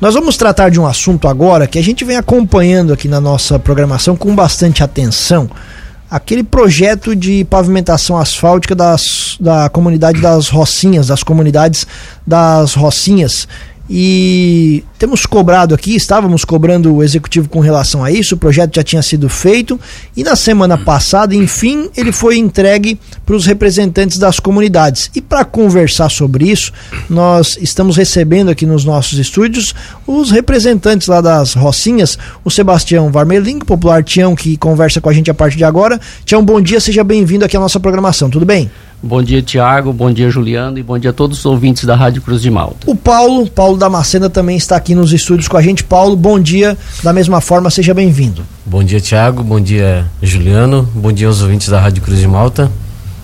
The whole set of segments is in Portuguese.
Nós vamos tratar de um assunto agora que a gente vem acompanhando aqui na nossa programação com bastante atenção. Aquele projeto de pavimentação asfáltica das, da comunidade das Rocinhas, das comunidades das Rocinhas. E temos cobrado aqui, estávamos cobrando o executivo com relação a isso, o projeto já tinha sido feito e na semana passada, enfim, ele foi entregue para os representantes das comunidades. E para conversar sobre isso, nós estamos recebendo aqui nos nossos estúdios os representantes lá das Rocinhas, o Sebastião Varmeling, popular Tião, que conversa com a gente a partir de agora. Tião, bom dia, seja bem-vindo aqui à nossa programação, tudo bem? Bom dia, Tiago. Bom dia, Juliano. E bom dia a todos os ouvintes da Rádio Cruz de Malta. O Paulo, Paulo Damascena também está aqui nos estúdios com a gente. Paulo, bom dia. Da mesma forma, seja bem-vindo. Bom dia, Tiago. Bom dia, Juliano. Bom dia aos ouvintes da Rádio Cruz de Malta.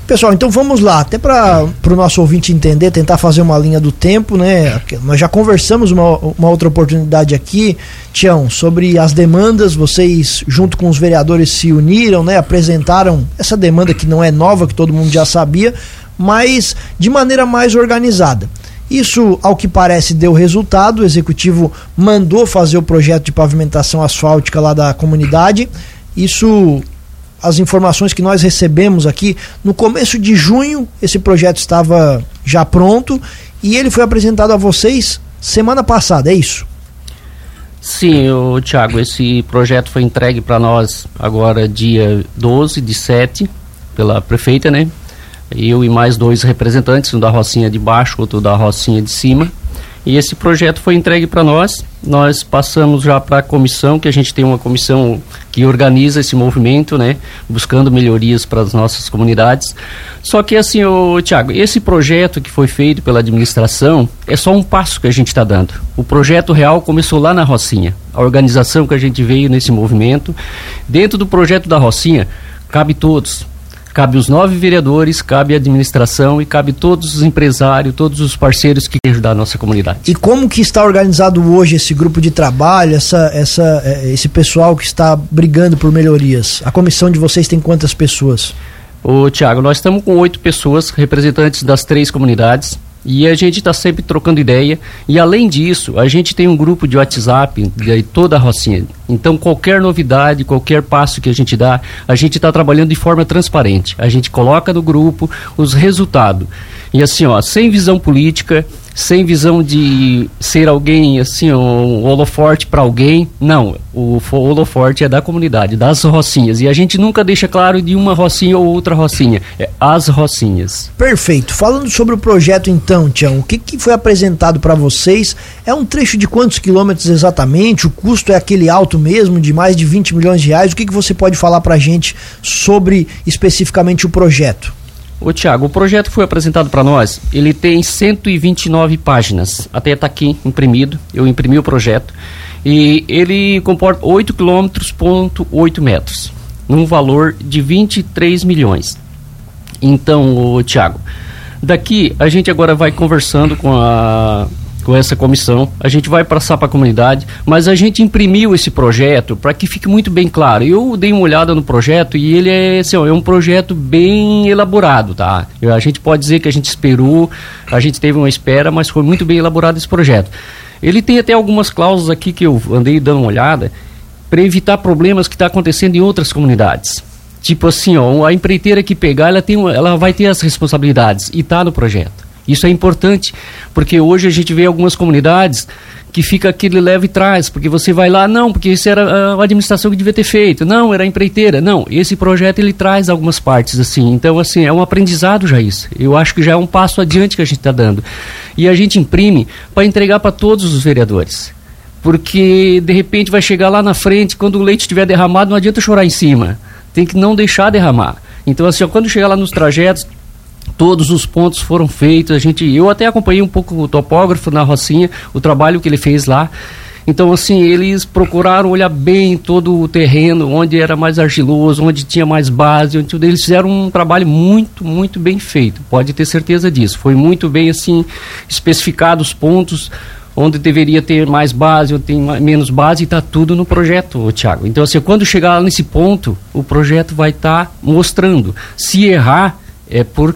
Pessoal, então vamos lá, até para o nosso ouvinte entender, tentar fazer uma linha do tempo, né? Nós já conversamos uma, uma outra oportunidade aqui, Tião, sobre as demandas. Vocês, junto com os vereadores, se uniram, né? Apresentaram essa demanda que não é nova, que todo mundo já sabia, mas de maneira mais organizada. Isso, ao que parece, deu resultado. O executivo mandou fazer o projeto de pavimentação asfáltica lá da comunidade. Isso as informações que nós recebemos aqui, no começo de junho esse projeto estava já pronto e ele foi apresentado a vocês semana passada, é isso? Sim, o Tiago, esse projeto foi entregue para nós agora dia 12 de 7 pela prefeita, né? Eu e mais dois representantes, um da Rocinha de baixo, outro da Rocinha de cima. E esse projeto foi entregue para nós. Nós passamos já para a comissão, que a gente tem uma comissão que organiza esse movimento, né, buscando melhorias para as nossas comunidades. Só que assim, o Tiago, esse projeto que foi feito pela administração é só um passo que a gente está dando. O projeto real começou lá na Rocinha. A organização que a gente veio nesse movimento, dentro do projeto da Rocinha, cabe todos Cabe os nove vereadores, cabe a administração e cabe todos os empresários, todos os parceiros que querem ajudar a nossa comunidade. E como que está organizado hoje esse grupo de trabalho, essa, essa, é, esse pessoal que está brigando por melhorias? A comissão de vocês tem quantas pessoas? Ô, Tiago, nós estamos com oito pessoas, representantes das três comunidades. E a gente está sempre trocando ideia. E além disso, a gente tem um grupo de WhatsApp de toda a Rocinha. Então, qualquer novidade, qualquer passo que a gente dá, a gente está trabalhando de forma transparente. A gente coloca no grupo os resultados. E assim, ó, sem visão política, sem visão de ser alguém, assim, um holoforte para alguém. Não, o holoforte é da comunidade, das rocinhas. E a gente nunca deixa claro de uma rocinha ou outra rocinha. É as rocinhas. Perfeito. Falando sobre o projeto, então, Tião, o que, que foi apresentado para vocês? É um trecho de quantos quilômetros exatamente? O custo é aquele alto mesmo, de mais de 20 milhões de reais? O que, que você pode falar para gente sobre especificamente o projeto? Ô Tiago, o projeto foi apresentado para nós, ele tem 129 páginas, até está aqui imprimido, eu imprimi o projeto, e ele comporta 8 quilômetros, ponto 8 metros, num valor de 23 milhões. Então, ô Tiago, daqui a gente agora vai conversando com a com essa comissão. A gente vai passar para a comunidade, mas a gente imprimiu esse projeto para que fique muito bem claro. Eu dei uma olhada no projeto e ele é, assim, é um projeto bem elaborado, tá? A gente pode dizer que a gente esperou, a gente teve uma espera, mas foi muito bem elaborado esse projeto. Ele tem até algumas cláusulas aqui que eu andei dando uma olhada para evitar problemas que está acontecendo em outras comunidades. Tipo assim, ó, a empreiteira que pegar, ela, tem ela vai ter as responsabilidades e está no projeto. Isso é importante, porque hoje a gente vê algumas comunidades que fica aquele leve trás, porque você vai lá, não, porque isso era a administração que devia ter feito, não, era a empreiteira, não, esse projeto ele traz algumas partes assim, então assim, é um aprendizado já isso, eu acho que já é um passo adiante que a gente está dando, e a gente imprime para entregar para todos os vereadores, porque de repente vai chegar lá na frente, quando o leite estiver derramado, não adianta chorar em cima, tem que não deixar derramar, então assim, quando chegar lá nos trajetos, todos os pontos foram feitos. A gente, eu até acompanhei um pouco o topógrafo na Rocinha, o trabalho que ele fez lá. Então, assim, eles procuraram olhar bem todo o terreno, onde era mais argiloso, onde tinha mais base, onde eles fizeram um trabalho muito, muito bem feito. Pode ter certeza disso. Foi muito bem, assim, especificado os pontos onde deveria ter mais base, onde tem menos base, está tudo no projeto, Tiago. Então, assim, quando chegar nesse ponto, o projeto vai estar tá mostrando. Se errar, é por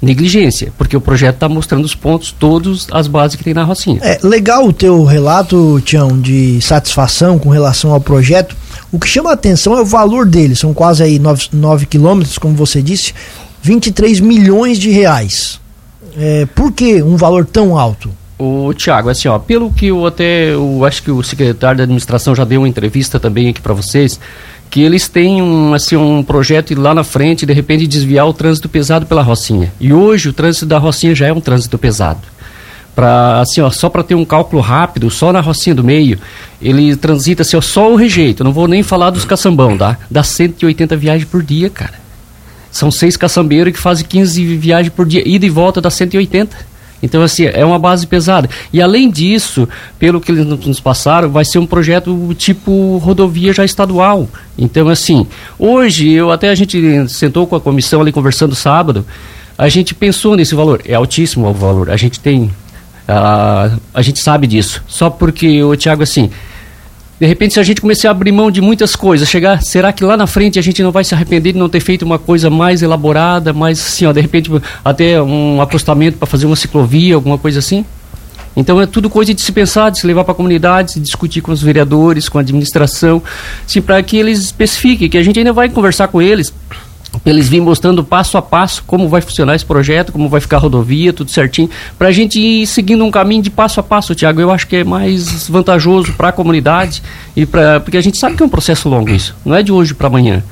negligência, porque o projeto está mostrando os pontos, todos as bases que tem na Rocinha. É legal o teu relato, Tião, de satisfação com relação ao projeto. O que chama a atenção é o valor dele, são quase aí 9 quilômetros, como você disse, 23 milhões de reais. É, por que um valor tão alto? O Tiago, assim, ó, pelo que eu até, eu acho que o secretário da administração já deu uma entrevista também aqui para vocês, que eles têm um, assim, um projeto lá na frente, de repente desviar o trânsito pesado pela Rocinha. E hoje o trânsito da Rocinha já é um trânsito pesado. Pra, assim, ó, só para ter um cálculo rápido, só na Rocinha do Meio, ele transita assim, ó, só o rejeito, não vou nem falar dos caçambão, tá? Dá 180 viagens por dia, cara. São seis caçambeiros que fazem 15 viagens por dia, ida e volta dá 180. Então, assim, é uma base pesada. E além disso, pelo que eles nos passaram, vai ser um projeto tipo rodovia já estadual. Então, assim, hoje, eu até a gente sentou com a comissão ali conversando sábado, a gente pensou nesse valor. É altíssimo o valor. A gente tem. A, a gente sabe disso. Só porque, o Tiago, assim, de repente, se a gente começar a abrir mão de muitas coisas, chegar, será que lá na frente a gente não vai se arrepender de não ter feito uma coisa mais elaborada, mais assim, ó, de repente até um apostamento para fazer uma ciclovia, alguma coisa assim? Então é tudo coisa de se pensar, de se levar para a comunidade, de discutir com os vereadores, com a administração, assim, para que eles especifiquem, que a gente ainda vai conversar com eles eles vêm mostrando passo a passo como vai funcionar esse projeto, como vai ficar a rodovia, tudo certinho, para a gente ir seguindo um caminho de passo a passo, Tiago. Eu acho que é mais vantajoso para a comunidade e para porque a gente sabe que é um processo longo isso, não é de hoje para amanhã.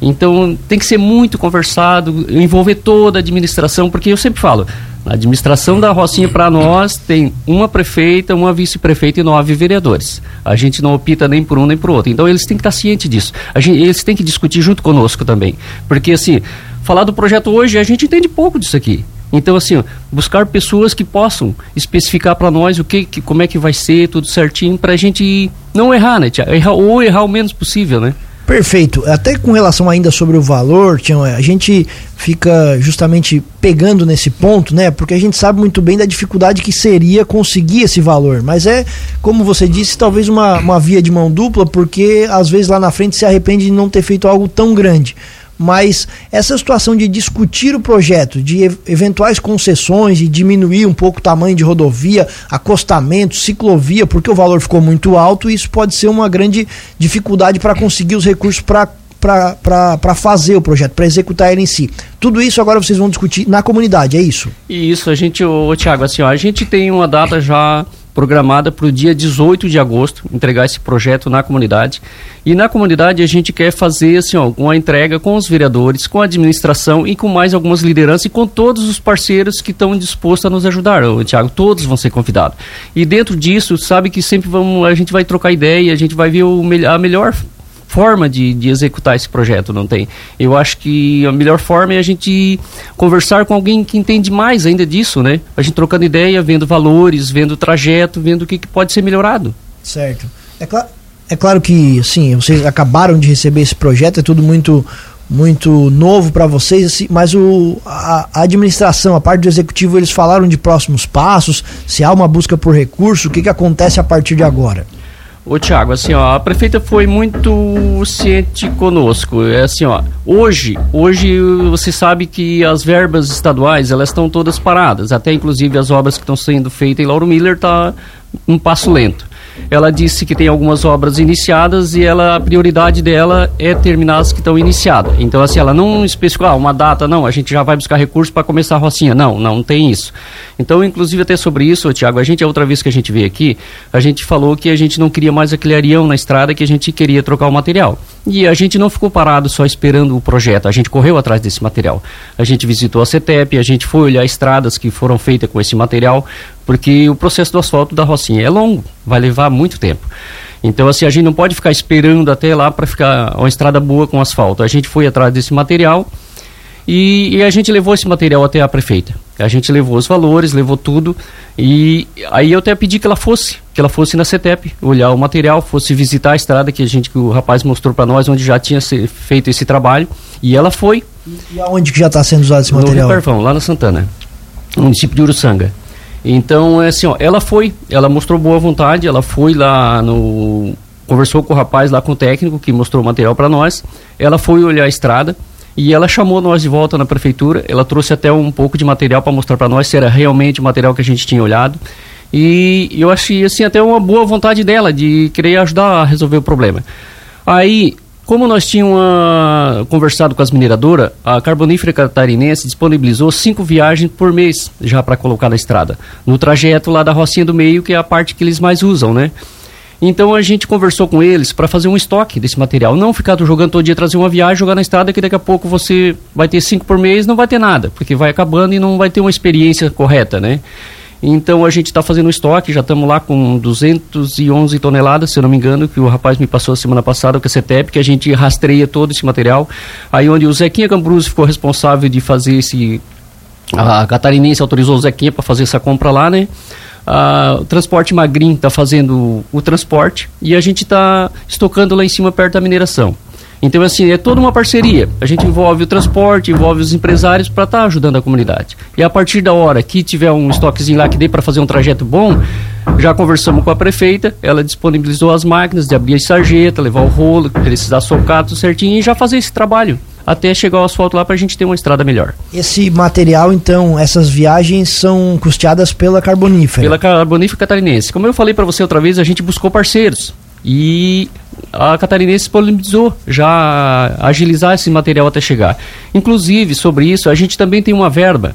Então tem que ser muito conversado, envolver toda a administração, porque eu sempre falo, a administração da Rocinha, para nós, tem uma prefeita, uma vice-prefeita e nove vereadores. A gente não opta nem por um nem por outro. Então, eles têm que estar cientes disso. Gente, eles têm que discutir junto conosco também. Porque, assim, falar do projeto hoje, a gente entende pouco disso aqui. Então, assim, buscar pessoas que possam especificar para nós o que, que, como é que vai ser, tudo certinho, para a gente não errar, né, tia? Errar, ou errar o menos possível, né? Perfeito. Até com relação ainda sobre o valor, Tião, a gente fica justamente pegando nesse ponto, né? Porque a gente sabe muito bem da dificuldade que seria conseguir esse valor. Mas é, como você disse, talvez uma, uma via de mão dupla, porque às vezes lá na frente se arrepende de não ter feito algo tão grande mas essa situação de discutir o projeto, de eventuais concessões e diminuir um pouco o tamanho de rodovia, acostamento, ciclovia, porque o valor ficou muito alto, isso pode ser uma grande dificuldade para conseguir os recursos para para fazer o projeto, para executar ele em si. Tudo isso agora vocês vão discutir na comunidade, é isso? Isso, a gente, o Tiago, assim, ó, a gente tem uma data já programada para o dia 18 de agosto, entregar esse projeto na comunidade. E na comunidade a gente quer fazer assim, ó, uma entrega com os vereadores, com a administração e com mais algumas lideranças e com todos os parceiros que estão dispostos a nos ajudar. Tiago, todos vão ser convidados. E dentro disso, sabe que sempre vamos, a gente vai trocar ideia, a gente vai ver o, a melhor forma de, de executar esse projeto, não tem. Eu acho que a melhor forma é a gente conversar com alguém que entende mais ainda disso, né? A gente trocando ideia, vendo valores, vendo trajeto, vendo o que, que pode ser melhorado. Certo. É, cl é claro que, sim, vocês acabaram de receber esse projeto, é tudo muito muito novo para vocês, assim, mas o, a, a, administração, a parte do executivo, eles falaram de próximos passos, se há uma busca por recurso, o que, que acontece a partir de agora? Ô Tiago, assim, ó, a prefeita foi muito ciente conosco. É assim, ó, hoje, hoje você sabe que as verbas estaduais, elas estão todas paradas, até inclusive as obras que estão sendo feitas em Lauro Miller tá um passo lento ela disse que tem algumas obras iniciadas e ela, a prioridade dela é terminar as que estão iniciadas. Então, assim, ela não especificou ah, uma data, não, a gente já vai buscar recursos para começar a rocinha. Não, não, tem isso. Então, inclusive, até sobre isso, Tiago, a gente, a outra vez que a gente veio aqui, a gente falou que a gente não queria mais aquele arião na estrada, que a gente queria trocar o material. E a gente não ficou parado só esperando o projeto, a gente correu atrás desse material. A gente visitou a CETEP, a gente foi olhar estradas que foram feitas com esse material, porque o processo do asfalto da Rocinha é longo, vai levar muito tempo. Então, assim, a gente não pode ficar esperando até lá para ficar uma estrada boa com asfalto. A gente foi atrás desse material e, e, a gente levou esse material até a prefeita. A gente levou os valores, levou tudo. E aí eu até pedi que ela fosse, que ela fosse na CETEP, olhar o material, fosse visitar a estrada que a gente, que o rapaz mostrou para nós, onde já tinha feito esse trabalho. E ela foi. E aonde que já está sendo usado esse material? No Rio Parvão, lá na Santana, no município de Uruçanga. Então, é assim, ó, ela foi, ela mostrou boa vontade, ela foi lá no conversou com o rapaz lá com o técnico que mostrou o material para nós. Ela foi olhar a estrada E ela chamou nós de volta na prefeitura, ela trouxe até um pouco de material para mostrar para nós se era realmente o material que a gente tinha olhado. E eu achei assim até uma boa vontade dela de querer ajudar a resolver o problema. Aí, como nós tínhamos uh, conversado com as mineradoras, a Carbonífera Catarinense disponibilizou cinco viagens por mês já para colocar na estrada. No trajeto lá da Rocinha do Meio, que é a parte que eles mais usam, né? Então a gente conversou com eles para fazer um estoque desse material. Não ficar jogando todo dia, trazer uma viagem, jogar na estrada, que daqui a pouco você vai ter cinco por mês, não vai ter nada, porque vai acabando e não vai ter uma experiência correta, né? Então a gente está fazendo estoque, já estamos lá com 211 toneladas, se eu não me engano, que o rapaz me passou a semana passada, o CETEP, que a gente rastreia todo esse material. Aí onde o Zequinha Cambruzzi ficou responsável de fazer esse. A catarinense autorizou o Zequinha para fazer essa compra lá, né? o Transporte Magrin está fazendo o transporte e a gente está estocando lá em cima perto da mineração. Então, assim, é toda uma parceria. A gente envolve o transporte, envolve os empresários para estar tá ajudando a comunidade. E a partir da hora que tiver um estoquezinho lá que dê para fazer um trajeto bom, já conversamos com a prefeita, ela disponibilizou as máquinas de abrir a sarjeta, levar o rolo, precisar socar tudo certinho e já fazer esse trabalho até chegar o asfalto lá para a gente ter uma estrada melhor. Esse material, então, essas viagens são custeadas pela Carbonífera? Pela Carbonífera Catarinense. Como eu falei para você outra vez, a gente buscou parceiros. E a Catarinense disponibilizou já agilizar esse material até chegar. Inclusive, sobre isso, a gente também tem uma verba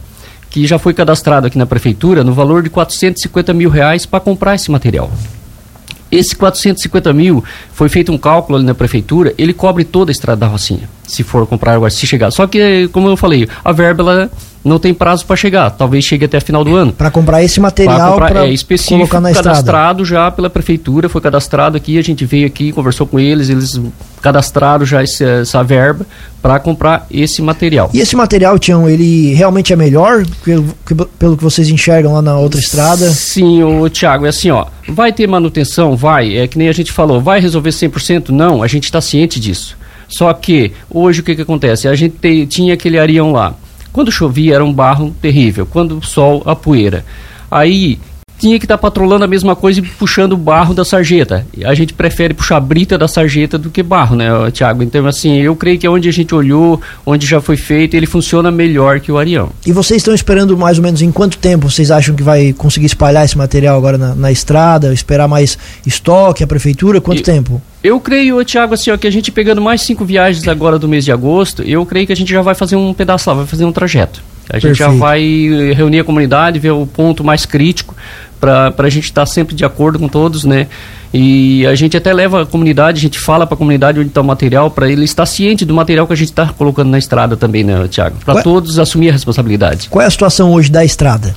que já foi cadastrada aqui na prefeitura no valor de 450 mil reais para comprar esse material. Esse 450 mil, foi feito um cálculo ali na prefeitura, ele cobre toda a estrada da Rocinha, se for comprar agora, se chegar. Só que, como eu falei, a verba ela não tem prazo para chegar, talvez chegue até final do ano. Para comprar esse material para é, específico, colocar na cadastrado estrada. já pela prefeitura, foi cadastrado aqui, a gente veio aqui, conversou com eles, eles cadastraram já esse, essa verba para comprar esse material. E esse material, Tião, ele realmente é melhor pelo, pelo que vocês enxergam lá na outra estrada? Sim, o Thiago, é assim, ó, vai ter manutenção, vai, é que nem a gente falou, vai resolver 100%? Não, a gente está ciente disso. Só que hoje o que, que acontece? A gente te, tinha aquele arião lá. Quando chovia era um barro terrível, quando o sol, a poeira. Aí tinha que estar tá patrolando a mesma coisa e puxando o barro da sarjeta. A gente prefere puxar a brita da sarjeta do que barro, né, Tiago? Então, assim, eu creio que onde a gente olhou, onde já foi feito, ele funciona melhor que o Arião. E vocês estão esperando mais ou menos em quanto tempo vocês acham que vai conseguir espalhar esse material agora na, na estrada? Esperar mais estoque, a prefeitura? Quanto e, tempo? Eu creio, Tiago, assim, ó, que a gente pegando mais cinco viagens agora do mês de agosto, eu creio que a gente já vai fazer um pedaço lá, vai fazer um trajeto. A gente Perfeito. já vai reunir a comunidade, ver o ponto mais crítico para a gente estar tá sempre de acordo com todos, né? E a gente até leva a comunidade, a gente fala para a comunidade onde está o material, para ele estar ciente do material que a gente está colocando na estrada também, né, Tiago? Para é- todos assumir a responsabilidade. Qual é a situação hoje da estrada?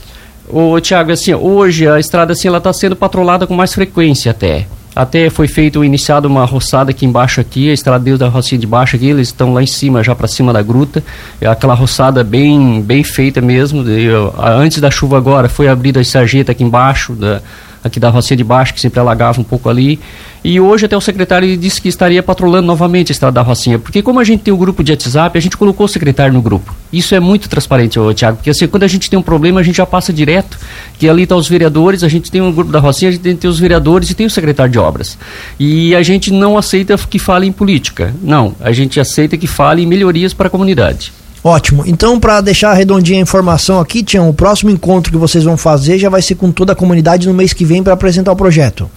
Ô, Tiago, assim, hoje a estrada assim, ela está sendo patrolada com mais frequência até. Até foi feito, iniciado uma roçada aqui embaixo aqui, a estrada da rocinha de baixo aqui, eles estão lá em cima, já para cima da gruta. É aquela roçada bem, bem feita mesmo. Eu, antes da chuva agora, foi abrida a sarjeta aqui embaixo, da, aqui da rocinha de baixo, que sempre alagava um pouco ali. E hoje até o secretário disse que estaria patrolando novamente a estrada da Rocinha, porque como a gente tem o um grupo de WhatsApp, a gente colocou o secretário no grupo. Isso é muito transparente, Tiago, porque assim, quando a gente tem um problema, a gente já passa direto, que ali estão tá os vereadores, a gente tem um grupo da Rocinha, a gente tem os vereadores e tem o secretário de obras. E a gente não aceita que fale em política. Não, a gente aceita que fale em melhorias para a comunidade. Ótimo. Então, para deixar redondinha a informação aqui, Tião, o próximo encontro que vocês vão fazer já vai ser com toda a comunidade no mês que vem para apresentar o projeto.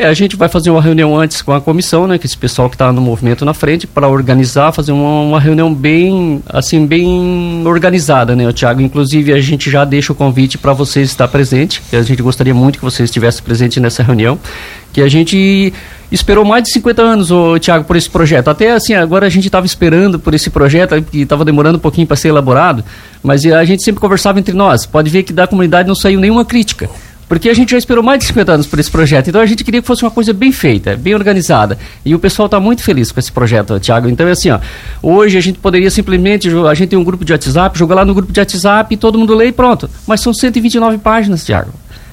É, a gente vai fazer uma reunião antes com a comissão, né, que esse pessoal que está no movimento na frente, para organizar, fazer uma, uma, reunião bem, assim, bem organizada, né, Tiago. Inclusive, a gente já deixa o convite para vocês estar presente, que a gente gostaria muito que vocês estivessem presentes nessa reunião, que a gente esperou mais de 50 anos, o Tiago, por esse projeto. Até assim, agora a gente estava esperando por esse projeto, que estava demorando um pouquinho para ser elaborado, mas a gente sempre conversava entre nós. Pode ver que da comunidade não saiu nenhuma crítica. Porque a gente já esperou mais de 50 anos por esse projeto. Então a gente queria que fosse uma coisa bem feita, bem organizada. E o pessoal está muito feliz com esse projeto, Tiago. Então é assim, ó. Hoje a gente poderia simplesmente. A gente tem um grupo de WhatsApp, jogar lá no grupo de WhatsApp e todo mundo lê e pronto. Mas são 129 páginas, Tiago.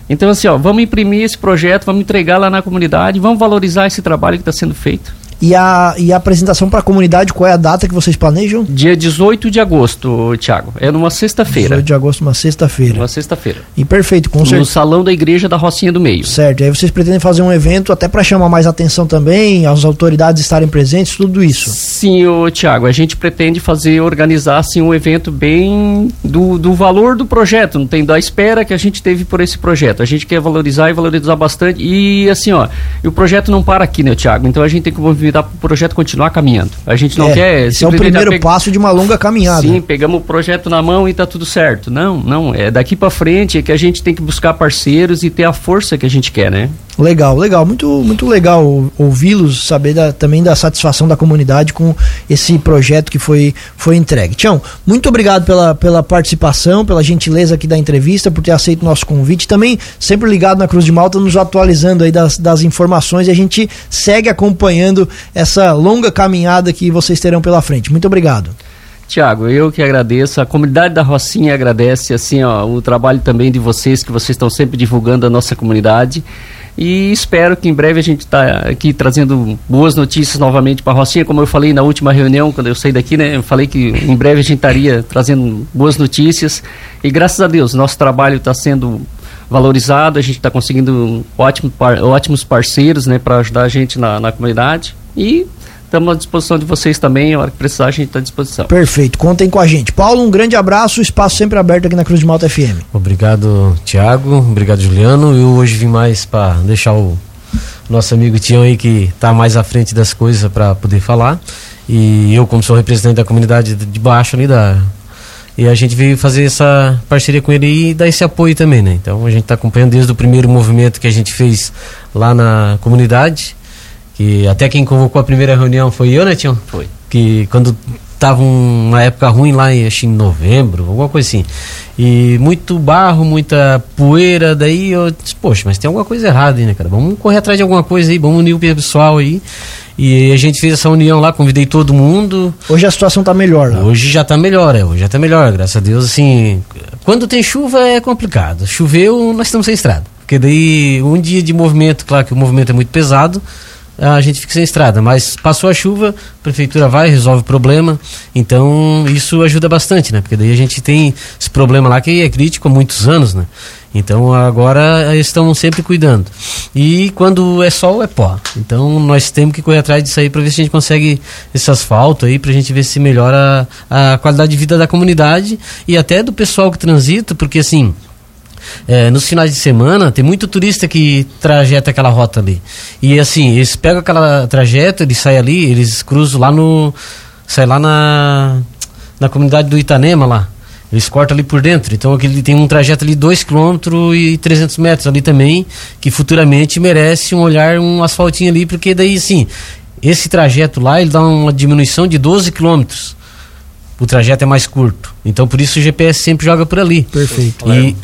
Então, assim, ó, vamos imprimir esse projeto, vamos entregar lá na comunidade, vamos valorizar esse trabalho que está sendo feito. E a, e a apresentação para a comunidade, qual é a data que vocês planejam? Dia 18 de agosto, Tiago. É numa sexta-feira. 18 de agosto, uma sexta-feira. Uma sexta-feira. E perfeito, com No certeza. salão da igreja da Rocinha do Meio. Certo, e aí vocês pretendem fazer um evento até para chamar mais atenção também, as autoridades estarem presentes, tudo isso. Sim, ô, Tiago, a gente pretende fazer, organizar assim, um evento bem do, do valor do projeto, não tem da espera que a gente teve por esse projeto. A gente quer valorizar e valorizar bastante. E assim, ó, e o projeto não para aqui, né, Tiago? Então a gente tem que movimentar para o projeto continuar caminhando. A gente não É, quer. esse é o primeiro passo de uma longa caminhada. Sim, pegamos o projeto na mão e tá tudo certo. Não, não. É daqui para frente é que a gente tem que buscar parceiros e ter a força que a gente quer, né? Legal, legal, muito, muito legal ou- ouvi-los, saber da- também da satisfação da comunidade com esse projeto que foi, foi entregue. Tião, muito obrigado pela, pela participação, pela gentileza aqui da entrevista, por ter aceito o nosso convite. Também sempre ligado na Cruz de Malta, nos atualizando aí das, das informações e a gente segue acompanhando essa longa caminhada que vocês terão pela frente. Muito obrigado. Tiago, eu que agradeço, a comunidade da Rocinha agradece assim, ó, o trabalho também de vocês, que vocês estão sempre divulgando a nossa comunidade. E espero que em breve a gente está aqui trazendo boas notícias novamente para a Rocinha. Como eu falei na última reunião, quando eu saí daqui, né? Eu falei que em breve a gente estaria trazendo boas notícias. E graças a Deus, nosso trabalho está sendo valorizado, a gente está conseguindo ótimo par- ótimos parceiros né, para ajudar a gente na, na comunidade. E estamos à disposição de vocês também. A hora que precisar, a gente está à disposição. Perfeito, contem com a gente. Paulo, um grande abraço, espaço sempre aberto aqui na Cruz de Malta FM. Obrigado, Tiago. Obrigado, Juliano. Eu hoje vim mais para deixar o nosso amigo Tião aí que está mais à frente das coisas para poder falar. E eu, como sou representante da comunidade de baixo ali da. E a gente veio fazer essa parceria com ele e dar esse apoio também, né? Então a gente está acompanhando desde o primeiro movimento que a gente fez lá na comunidade. Que até quem convocou a primeira reunião foi eu, né, Tião? Foi. que quando tava um- uma época ruim lá em, acho, em novembro, alguma coisa assim. E muito barro, muita poeira, daí eu disse, poxa, mas tem alguma coisa errada aí, né, cara? Vamos correr atrás de alguma coisa aí, vamos unir o pessoal aí. E a gente fez essa união lá, convidei todo mundo. Hoje a situação tá melhor lá. Hoje já tá melhor, é, hoje já tá melhor, graças a Deus, assim, quando tem chuva é complicado. Choveu, nós estamos sem estrada. Porque daí um dia de movimento, claro que o movimento é muito pesado, a gente fica sem estrada, mas passou a chuva, a prefeitura vai, resolve o problema. Então, isso ajuda bastante, né? Porque daí a gente tem esse problema lá que é crítico há muitos anos, né? Então agora estão sempre cuidando. E quando é sol, é pó. Então nós temos que correr atrás disso aí para ver se a gente consegue esse asfalto aí, pra gente ver se melhora a qualidade de vida da comunidade e até do pessoal que transita, porque assim. É, nos finais de semana tem muito turista que trajeta aquela rota ali. E assim, eles pegam aquela trajeta, eles saem ali, eles cruzam lá no. Sai lá na. Na comunidade do Itanema lá. Eles cortam ali por dentro. Então aquele tem um trajeto ali 2 km e 300 metros ali também, que futuramente merece um olhar, um asfaltinho ali, porque daí assim, esse trajeto lá ele dá uma diminuição de 12 quilômetros. O trajeto é mais curto. Então por isso o GPS sempre joga por ali. Perfeito. E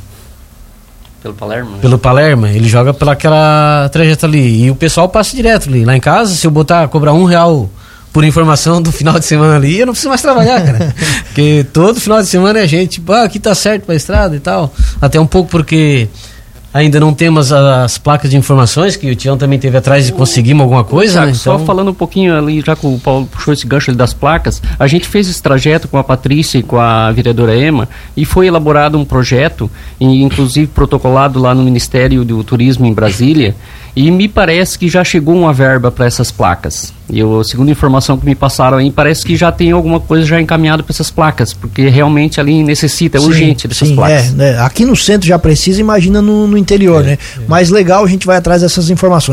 Pelo Palermo? né? pelo Palermo, ele joga pela aquela trajeto ali. E o pessoal passa direto ali. Lá em casa, se eu botar, cobrar um real por informação do final de semana ali, eu não preciso mais trabalhar, cara. porque todo final de semana é gente, ah, aqui tá certo pra estrada e tal. Até um pouco porque ainda não temos as placas de informações, que o Tião também teve atrás e conseguimos alguma coisa, Tiago, né? Só Então, falando um pouquinho ali, já que o Paulo puxou esse gancho ali das placas, a gente fez esse trajeto com a Patrícia e com a vereadora Ema e foi elaborado um projeto, inclusive protocolado lá no Ministério do Turismo em Brasília, e me parece que já chegou uma verba para essas placas. E eu, segundo a informação que me passaram aí, parece que já tem alguma coisa já encaminhada para essas placas, porque realmente ali necessita, é Sim, urgente dessas sim, placas. É, né? Aqui no centro já precisa, imagina no, no interior, né? Mas legal, a gente vai atrás dessas informações.